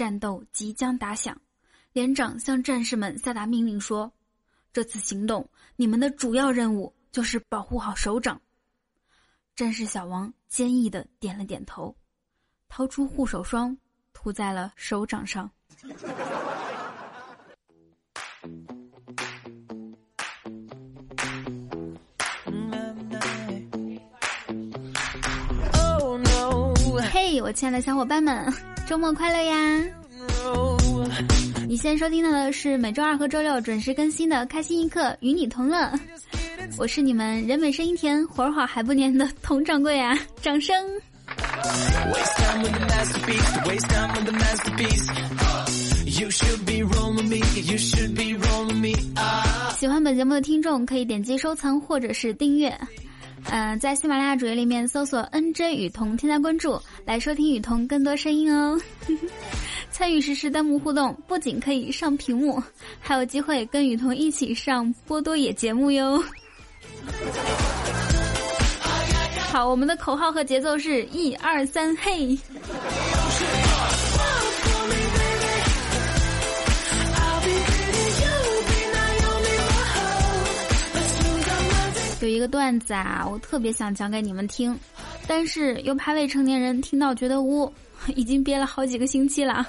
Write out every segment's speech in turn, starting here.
战斗即将打响，连长向战士们下达命令说：“这次行动，你们的主要任务就是保护好首长。”战士小王坚毅的点了点头，掏出护手霜，涂在了手掌上。嘿，我亲爱的小伙伴们，周末快乐呀！你现在收听到的是每周二和周六准时更新的《开心一刻与你同乐》，我是你们人美声音甜、活儿好还不粘的佟掌柜啊！掌声！喜欢本节目的听众可以点击收藏或者是订阅。嗯，在喜马拉雅主页里面搜索 “nj 雨桐”，添加关注，来收听雨桐更多声音哦。参与实时弹幕互动，不仅可以上屏幕，还有机会跟雨桐一起上波多野节目哟。好，我们的口号和节奏是一二三，嘿。有一个段子啊，我特别想讲给你们听，但是又怕未成年人听到觉得污，已经憋了好几个星期了。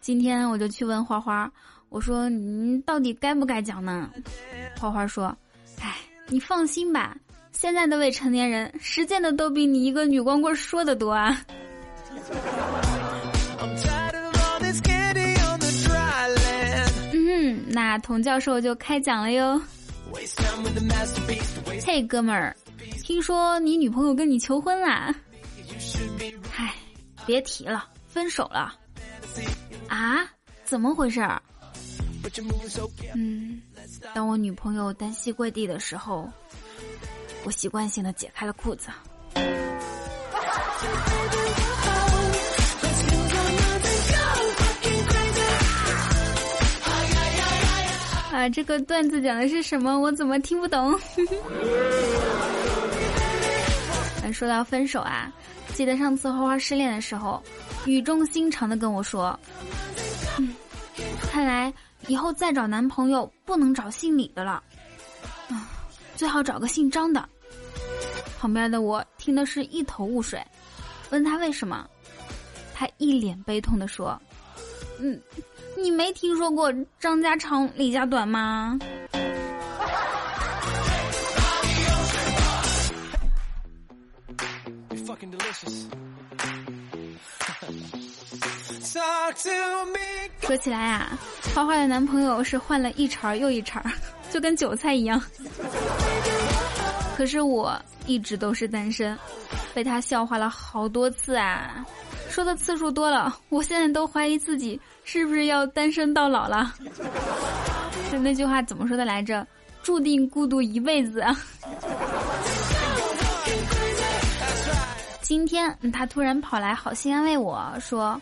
今天我就去问花花，我说你到底该不该讲呢？花花说：“哎，你放心吧，现在的未成年人实践的都比你一个女光棍说的多啊。”嗯，那童教授就开讲了哟。嘿，哥们儿，听说你女朋友跟你求婚啦？嗨，别提了，分手了。啊？怎么回事？嗯，当我女朋友单膝跪地的时候，我习惯性的解开了裤子。这个段子讲的是什么？我怎么听不懂？说到分手啊，记得上次花花失恋的时候，语重心长的跟我说：“嗯，看来以后再找男朋友不能找姓李的了，啊，最好找个姓张的。”旁边的我听的是一头雾水，问他为什么，他一脸悲痛的说：“嗯。”你没听说过张家长李家短吗？说起来啊，花花的男朋友是换了一茬又一茬，就跟韭菜一样。可是我一直都是单身，被他笑话了好多次啊。说的次数多了，我现在都怀疑自己是不是要单身到老了。就那句话怎么说的来着？注定孤独一辈子。今天他突然跑来，好心安慰我说：“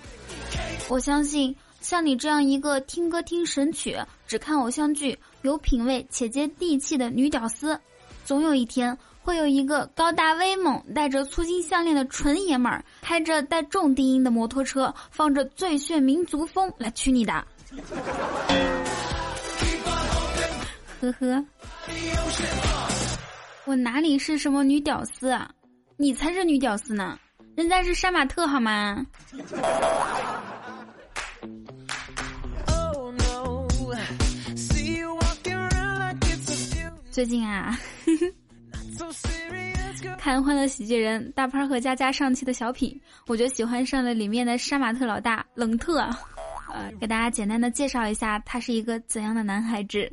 我相信像你这样一个听歌听神曲、只看偶像剧、有品味且接地气的女屌丝，总有一天。”会有一个高大威猛、带着粗金项链的纯爷们儿，开着带重低音的摩托车，放着最炫民族风来娶你的。呵呵，我哪里是什么女屌丝啊？你才是女屌丝呢！人家是杀马特好吗？最近啊。看《欢乐喜剧人》，大潘和佳佳上期的小品，我就喜欢上了里面的杀马特老大冷特。呃，给大家简单的介绍一下，他是一个怎样的男孩子？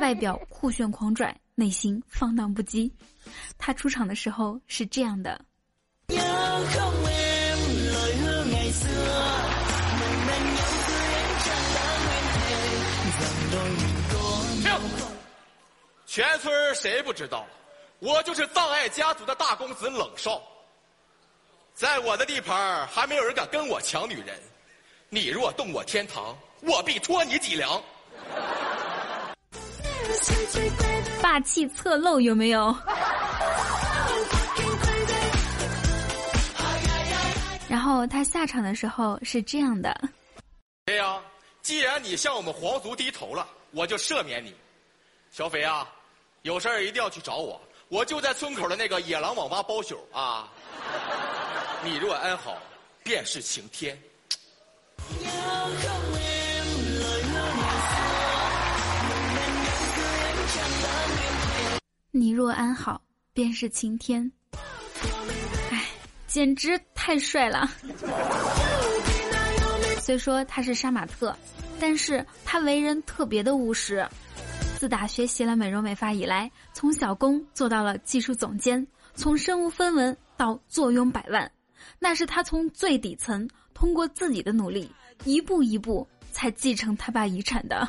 外表酷炫狂拽，内心放荡不羁。他出场的时候是这样的。全村谁不知道？我就是葬爱家族的大公子冷少，在我的地盘还没有人敢跟我抢女人。你若动我天堂，我必戳你脊梁。霸气侧漏有没有？然后后他下场的时候是这样的：肥呀，既然你向我们皇族低头了，我就赦免你。小斐啊，有事儿一定要去找我，我就在村口的那个野狼网吧包宿啊。你若安好，便是晴天。你若安好，便是晴天。哎，简直太帅了！虽说他是杀马特，但是他为人特别的务实。自打学习了美容美发以来，从小工做到了技术总监，从身无分文到坐拥百万，那是他从最底层通过自己的努力，一步一步才继承他爸遗产的。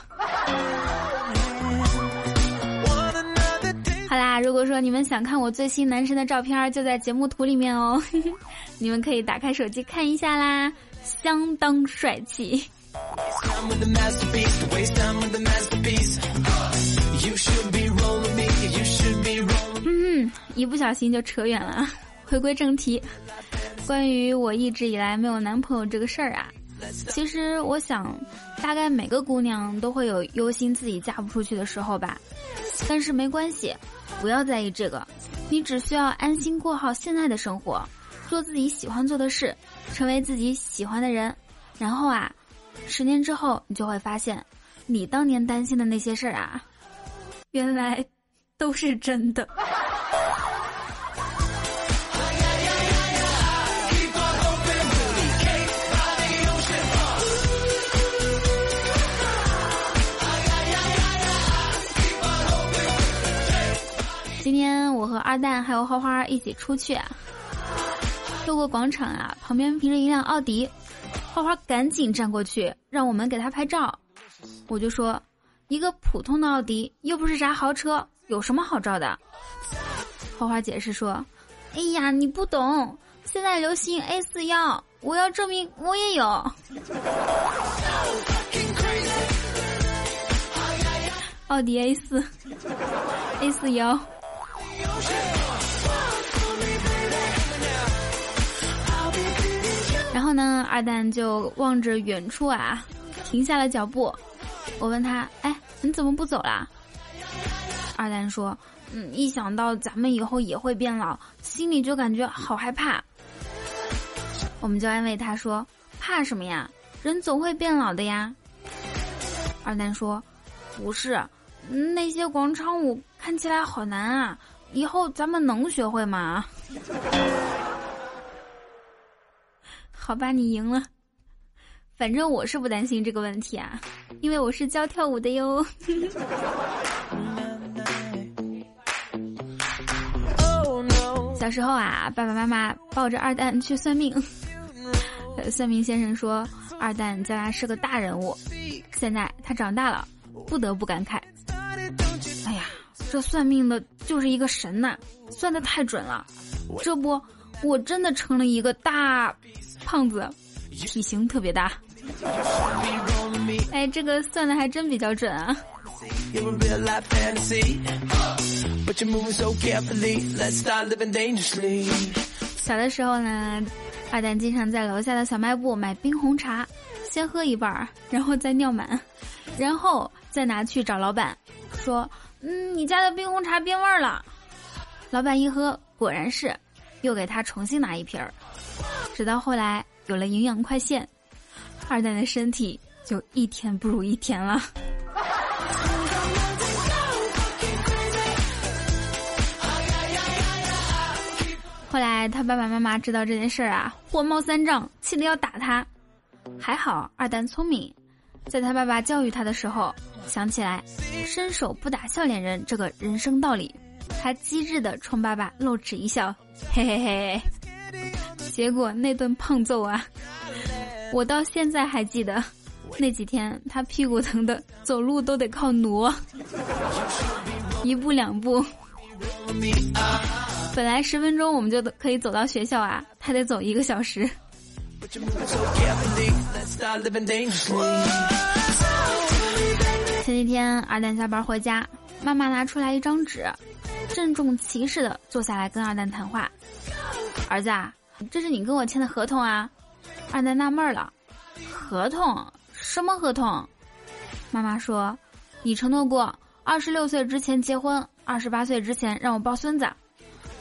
好啦，如果说你们想看我最新男神的照片，就在节目图里面哦，你们可以打开手机看一下啦，相当帅气。一不小心就扯远了，回归正题，关于我一直以来没有男朋友这个事儿啊，其实我想，大概每个姑娘都会有忧心自己嫁不出去的时候吧，但是没关系。不要在意这个，你只需要安心过好现在的生活，做自己喜欢做的事，成为自己喜欢的人，然后啊，十年之后你就会发现，你当年担心的那些事儿啊，原来都是真的。今天我和二蛋还有花花一起出去，路过广场啊，旁边停着一辆奥迪，花花赶紧站过去让我们给他拍照。我就说，一个普通的奥迪又不是啥豪车，有什么好照的？花花解释说，哎呀，你不懂，现在流行 A 四幺，我要证明我也有。奥迪 A 四，A 四幺。然后呢，二蛋就望着远处啊，停下了脚步。我问他：“哎，你怎么不走啦？”二蛋说：“嗯，一想到咱们以后也会变老，心里就感觉好害怕。”我们就安慰他说：“怕什么呀？人总会变老的呀。”二蛋说：“不是，那些广场舞看起来好难啊。”以后咱们能学会吗？好吧，你赢了。反正我是不担心这个问题啊，因为我是教跳舞的哟。小时候啊，爸爸妈妈抱着二蛋去算命，算命先生说二蛋将来是个大人物。现在他长大了，不得不感慨。这算命的就是一个神呐，算的太准了。这不，我真的成了一个大胖子，体型特别大。哎，这个算的还真比较准啊。小的时候呢，二蛋经常在楼下的小卖部买冰红茶，先喝一半，然后再尿满，然后再拿去找老板，说。嗯，你家的冰红茶变味儿了。老板一喝，果然是，又给他重新拿一瓶儿。直到后来有了营养快线，二蛋的身体就一天不如一天了。后来他爸爸妈妈知道这件事儿啊，火冒三丈，气得要打他。还好二蛋聪明。在他爸爸教育他的时候，想起来“伸手不打笑脸人”这个人生道理，他机智的冲爸爸露齿一笑，嘿嘿嘿。结果那顿胖揍啊，我到现在还记得，那几天他屁股疼的走路都得靠挪，一步两步。本来十分钟我们就可以走到学校啊，他得走一个小时。前几天二蛋下班回家，妈妈拿出来一张纸，郑重其事的坐下来跟二蛋谈话：“儿子啊，这是你跟我签的合同啊，二蛋纳闷了：“合同？什么合同？”妈妈说：“你承诺过，二十六岁之前结婚，二十八岁之前让我抱孙子，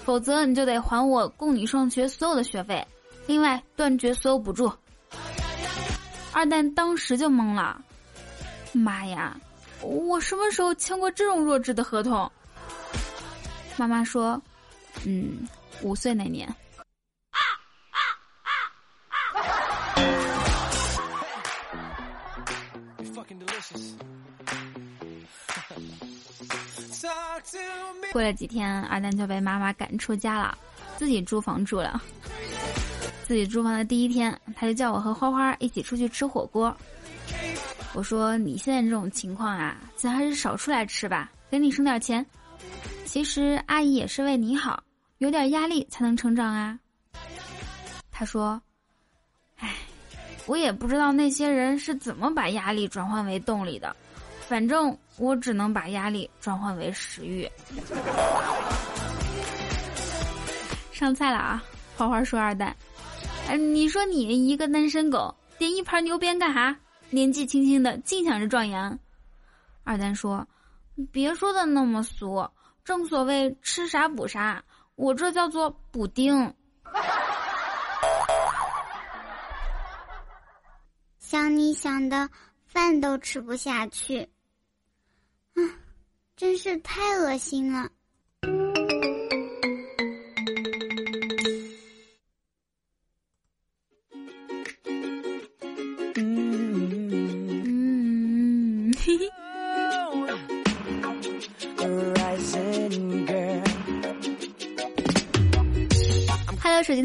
否则你就得还我供你上学所有的学费，另外断绝所有补助。”二蛋当时就懵了：“妈呀，我什么时候签过这种弱智的合同？”妈妈说：“嗯，五岁那年。” 过了几天，二蛋就被妈妈赶出家了，自己租房住了。自己租房的第一天，他就叫我和花花一起出去吃火锅。我说：“你现在这种情况啊，咱还是少出来吃吧，给你省点钱。其实阿姨也是为你好，有点压力才能成长啊。”他说：“哎，我也不知道那些人是怎么把压力转换为动力的。”反正我只能把压力转换为食欲。上菜了啊！花花说二蛋，哎，你说你一个单身狗点一盘牛鞭干哈？年纪轻轻的净想着壮阳。二蛋说，别说的那么俗，正所谓吃啥补啥，我这叫做补丁。想你想的饭都吃不下去。啊，真是太恶心了。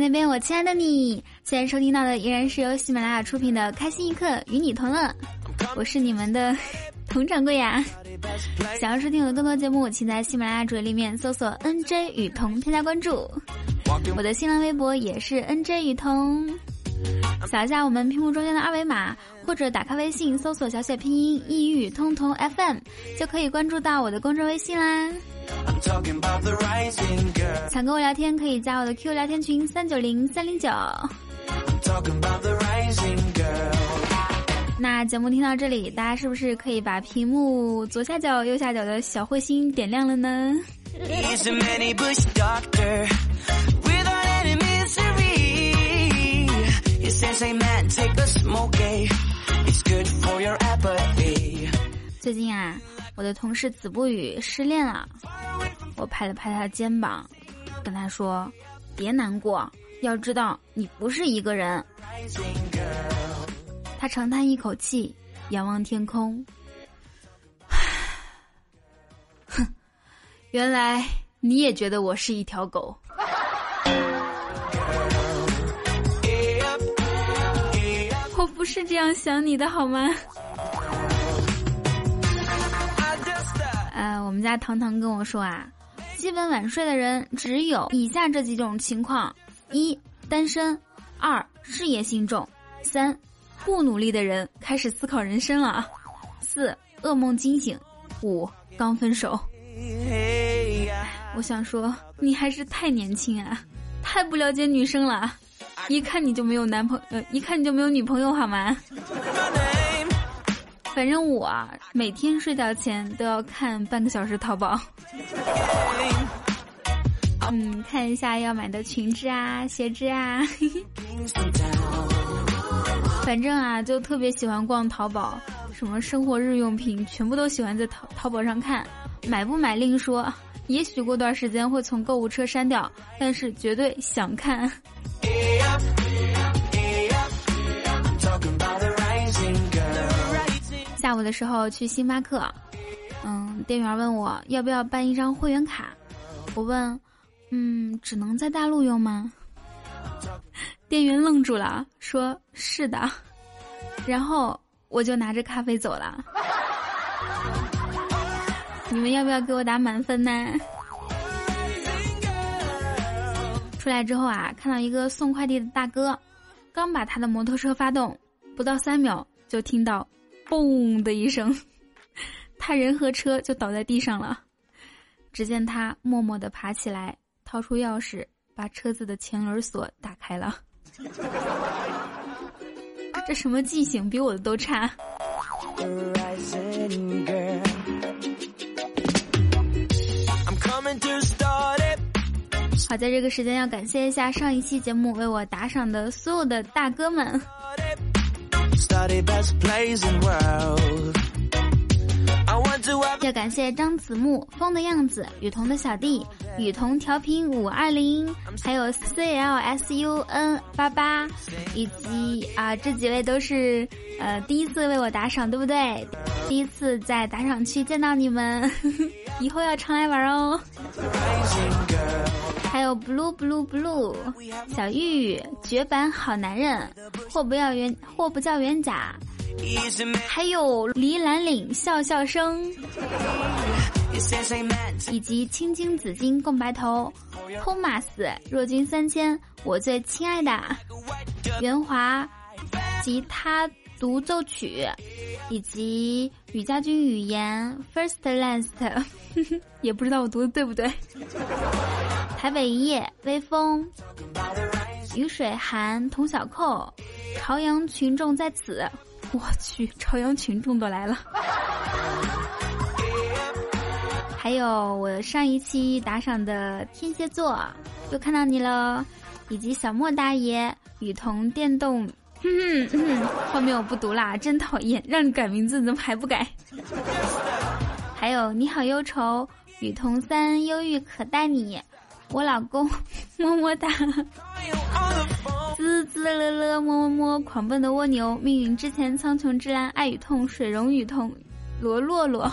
那边，我亲爱的你，现在收听到的依然是由喜马拉雅出品的《开心一刻，与你同乐》，我是你们的 佟掌柜呀。想要收听我的更多节目，请在喜马拉雅主页里面搜索 “nj 雨桐”添加关注。我的新浪微博也是 “nj 雨桐”，扫一下我们屏幕中间的二维码，或者打开微信搜索小写拼音“异域通通 FM”，就可以关注到我的公众微信啦。想跟我聊天，可以加我的 Q 聊天群三九零三零九。那节目听到这里，大家是不是可以把屏幕左下角、右下角的小彗星点亮了呢？最近啊，我的同事子不语失恋了，我拍了拍他的肩膀，跟他说：“别难过，要知道你不是一个人。”他长叹一口气，仰望天空。哼，原来你也觉得我是一条狗。不是这样想你的好吗？呃，我们家糖糖跟我说啊，基本晚睡的人只有以下这几种情况：一、单身；二、事业心重；三。不努力的人开始思考人生了。四噩梦惊醒，五刚分手。我想说，你还是太年轻啊，太不了解女生了。一看你就没有男朋呃，一看你就没有女朋友好吗？反正我每天睡觉前都要看半个小时淘宝。嗯，看一下要买的裙子啊、鞋子啊。反正啊，就特别喜欢逛淘宝，什么生活日用品，全部都喜欢在淘淘宝上看。买不买另说，也许过段时间会从购物车删掉，但是绝对想看。下午的时候去星巴克，嗯，店员问我要不要办一张会员卡，我问，嗯，只能在大陆用吗？店员愣住了，说是的，然后我就拿着咖啡走了。你们要不要给我打满分呢？出来之后啊，看到一个送快递的大哥，刚把他的摩托车发动，不到三秒就听到“嘣”的一声，他人和车就倒在地上了。只见他默默的爬起来，掏出钥匙，把车子的前轮锁打开了。这什么记性，比我的都差。好，在这个时间要感谢一下上一期节目为我打赏的所有的大哥们。要感谢张子木、风的样子、雨桐的小弟、雨桐调频五二零，还有 C L S U N 八八，以及啊这几位都是呃第一次为我打赏，对不对？第一次在打赏区见到你们，以后要常来玩哦。还有 blue blue blue 小玉绝版好男人，货不要原货不叫原甲。还有梨兰岭笑笑声，以及青青紫金共白头，Thomas 若君三千，我最亲爱的袁华，吉他独奏曲，以及雨家军语言 First Last，也不知道我读的对不对。台北一夜微风，雨水寒童小扣，朝阳群众在此。我去，朝阳群众都来了，还有我上一期打赏的天蝎座，又看到你了，以及小莫大爷、雨桐电动，哼哼，后面我不读啦，真讨厌，让你改名字怎么还不改？还有你好忧愁、雨桐三忧郁可待你，我老公么么哒。滋滋乐乐么么么，狂奔的蜗牛，命运之前，苍穹之蓝，爱与痛，水溶与痛，罗洛洛。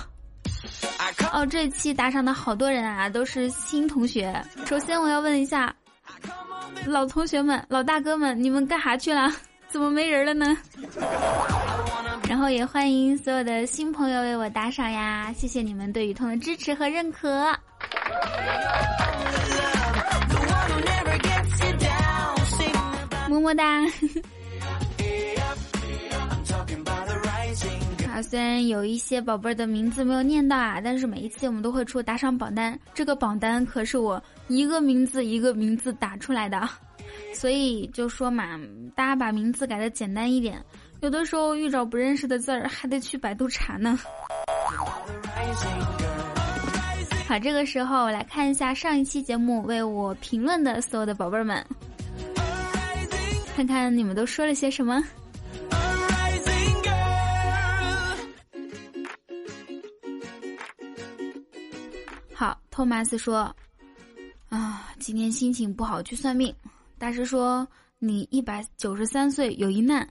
哦，这期打赏的好多人啊，都是新同学。首先我要问一下，老同学们、老大哥们，你们干啥去了？怎么没人了呢？然后也欢迎所有的新朋友为我打赏呀，谢谢你们对雨桐的支持和认可。么么哒！啊，虽然有一些宝贝儿的名字没有念到啊，但是每一期我们都会出打赏榜单，这个榜单可是我一个名字一个名字打出来的，所以就说嘛，大家把名字改的简单一点，有的时候遇着不认识的字儿还得去百度查呢。好，这个时候来看一下上一期节目为我评论的所有的宝贝儿们。看看你们都说了些什么。好，托马斯说：“啊，今天心情不好，去算命。大师说你一百九十三岁有一难。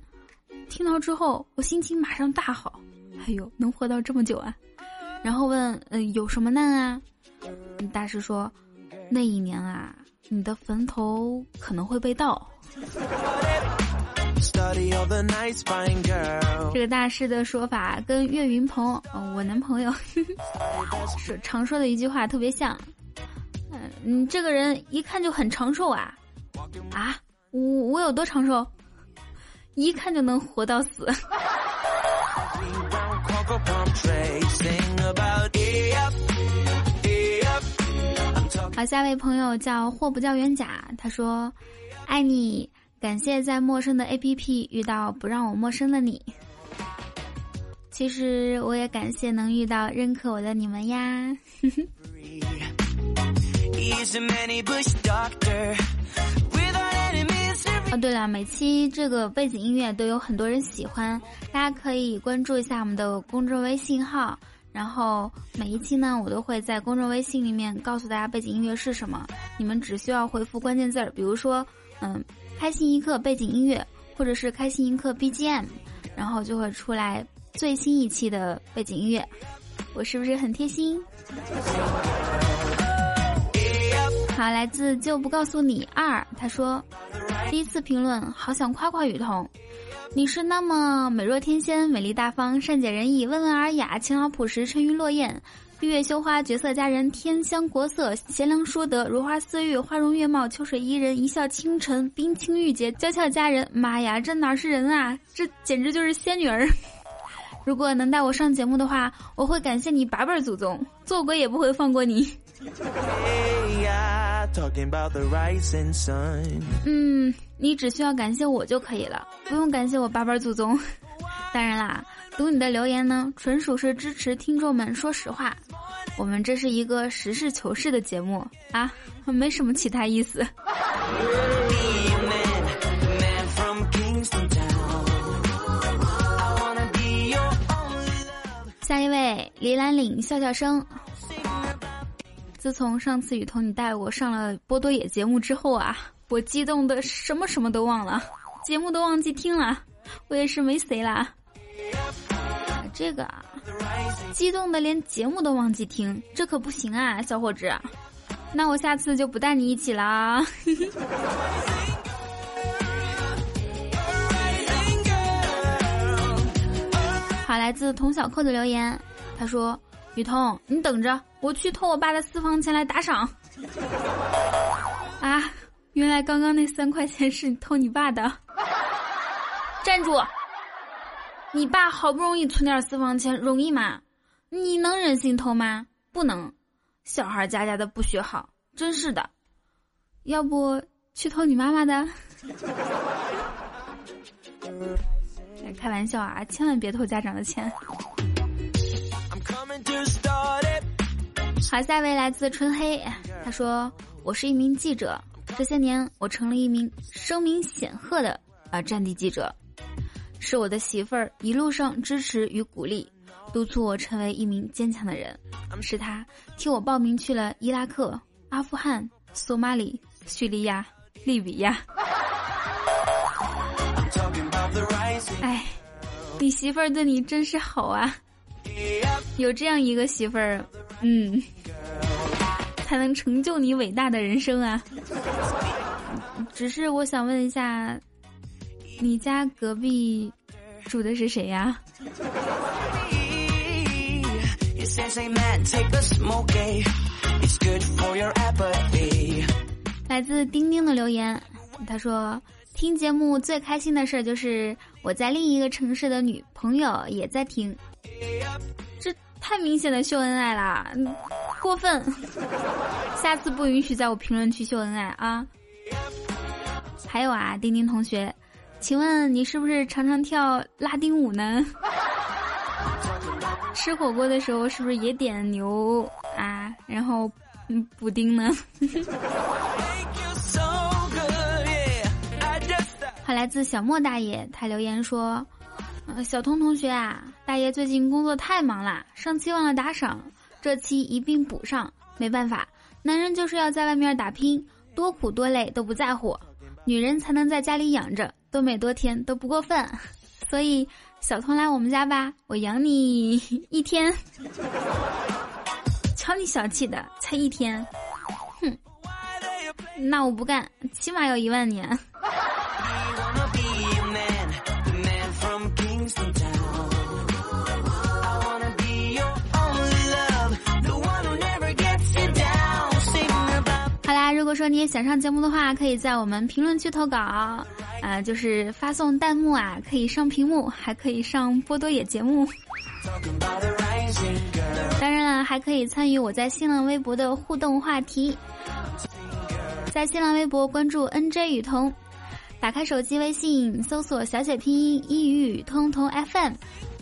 听到之后，我心情马上大好。哎呦，能活到这么久啊！然后问，嗯，有什么难啊？大师说，那一年啊，你的坟头可能会被盗。”这个大师的说法跟岳云鹏，我男朋友 说常说的一句话特别像。嗯，你这个人一看就很长寿啊！啊，我我有多长寿？一看就能活到死。好，下一位朋友叫货不叫冤假，他说。爱你，感谢在陌生的 APP 遇到不让我陌生的你。其实我也感谢能遇到认可我的你们呀。哦，对了，每期这个背景音乐都有很多人喜欢，大家可以关注一下我们的公众微信号，然后每一期呢，我都会在公众微信里面告诉大家背景音乐是什么，你们只需要回复关键字儿，比如说。嗯，开心一刻背景音乐，或者是开心一刻 BGM，然后就会出来最新一期的背景音乐。我是不是很贴心？好，来自就不告诉你二，他说第一次评论，好想夸夸雨桐，你是那么美若天仙、美丽大方、善解人意、温文尔雅、勤劳朴实、沉鱼落雁。闭月羞花，绝色佳人，天香国色，贤良淑德，如花似玉，花容月貌，秋水伊人，一笑倾城，冰清玉洁，娇俏佳人。妈呀，这哪是人啊，这简直就是仙女儿！如果能带我上节目的话，我会感谢你八辈祖宗，做鬼也不会放过你呀。嗯，你只需要感谢我就可以了，不用感谢我八辈祖宗。当然啦，读你的留言呢，纯属是支持听众们说实话。我们这是一个实事求是的节目啊，没什么其他意思。下一位，李兰岭笑笑声。自从上次雨桐你带我上了波多野节目之后啊，我激动的什么什么都忘了，节目都忘记听了，我也是没谁啦。这个啊，激动的连节目都忘记听，这可不行啊，小伙子。那我下次就不带你一起啦。好，来自童小扣的留言，他说：“雨桐，你等着，我去偷我爸的私房钱来打赏。”啊，原来刚刚那三块钱是你偷你爸的。站住！你爸好不容易存点私房钱，容易吗？你能忍心偷吗？不能。小孩家家的不学好，真是的。要不去偷你妈妈的？开玩笑啊，千万别偷家长的钱。好，下一位来自春黑，他说：“我是一名记者，这些年我成了一名声名显赫的啊战地记者。”是我的媳妇儿一路上支持与鼓励，督促我成为一名坚强的人。是他替我报名去了伊拉克、阿富汗、索马里、叙利亚、利比亚。哎，你媳妇儿对你真是好啊！有这样一个媳妇儿，嗯，才能成就你伟大的人生啊！只是我想问一下。你家隔壁住的是谁呀？来自丁丁的留言，他说：“听节目最开心的事儿就是我在另一个城市的女朋友也在听，这太明显的秀恩爱啦，过分！下次不允许在我评论区秀恩爱啊！还有啊，丁丁同学。”请问你是不是常常跳拉丁舞呢？吃火锅的时候是不是也点牛啊？然后嗯，补丁呢？好，来自小莫大爷，他留言说：“呃，小通同学啊，大爷最近工作太忙了，上期忘了打赏，这期一并补上。没办法，男人就是要在外面打拼，多苦多累都不在乎，女人才能在家里养着。”多美多甜都不过分，所以小童来我们家吧，我养你 一天。瞧你小气的，才一天，哼，那我不干，起码要一万年。说你也想上节目的话，可以在我们评论区投稿，啊，就是发送弹幕啊，可以上屏幕，还可以上波多野节目。当然了，还可以参与我在新浪微博的互动话题，在新浪微博关注 NJ 雨桐，打开手机微信搜索小写拼音一语通通 FM，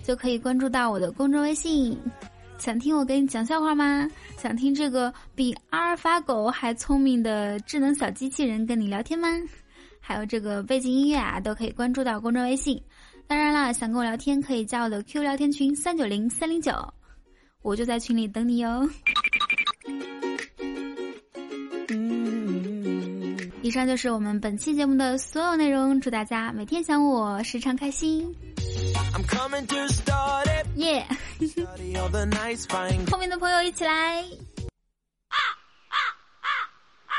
就可以关注到我的公众微信。想听我给你讲笑话吗？想听这个比阿尔法狗还聪明的智能小机器人跟你聊天吗？还有这个背景音乐啊，都可以关注到公众微信。当然了，想跟我聊天可以加我的 Q 聊天群三九零三零九，我就在群里等你哟。以上就是我们本期节目的所有内容，祝大家每天想我，时常开心。耶！后面的朋友一起来。啊啊啊啊！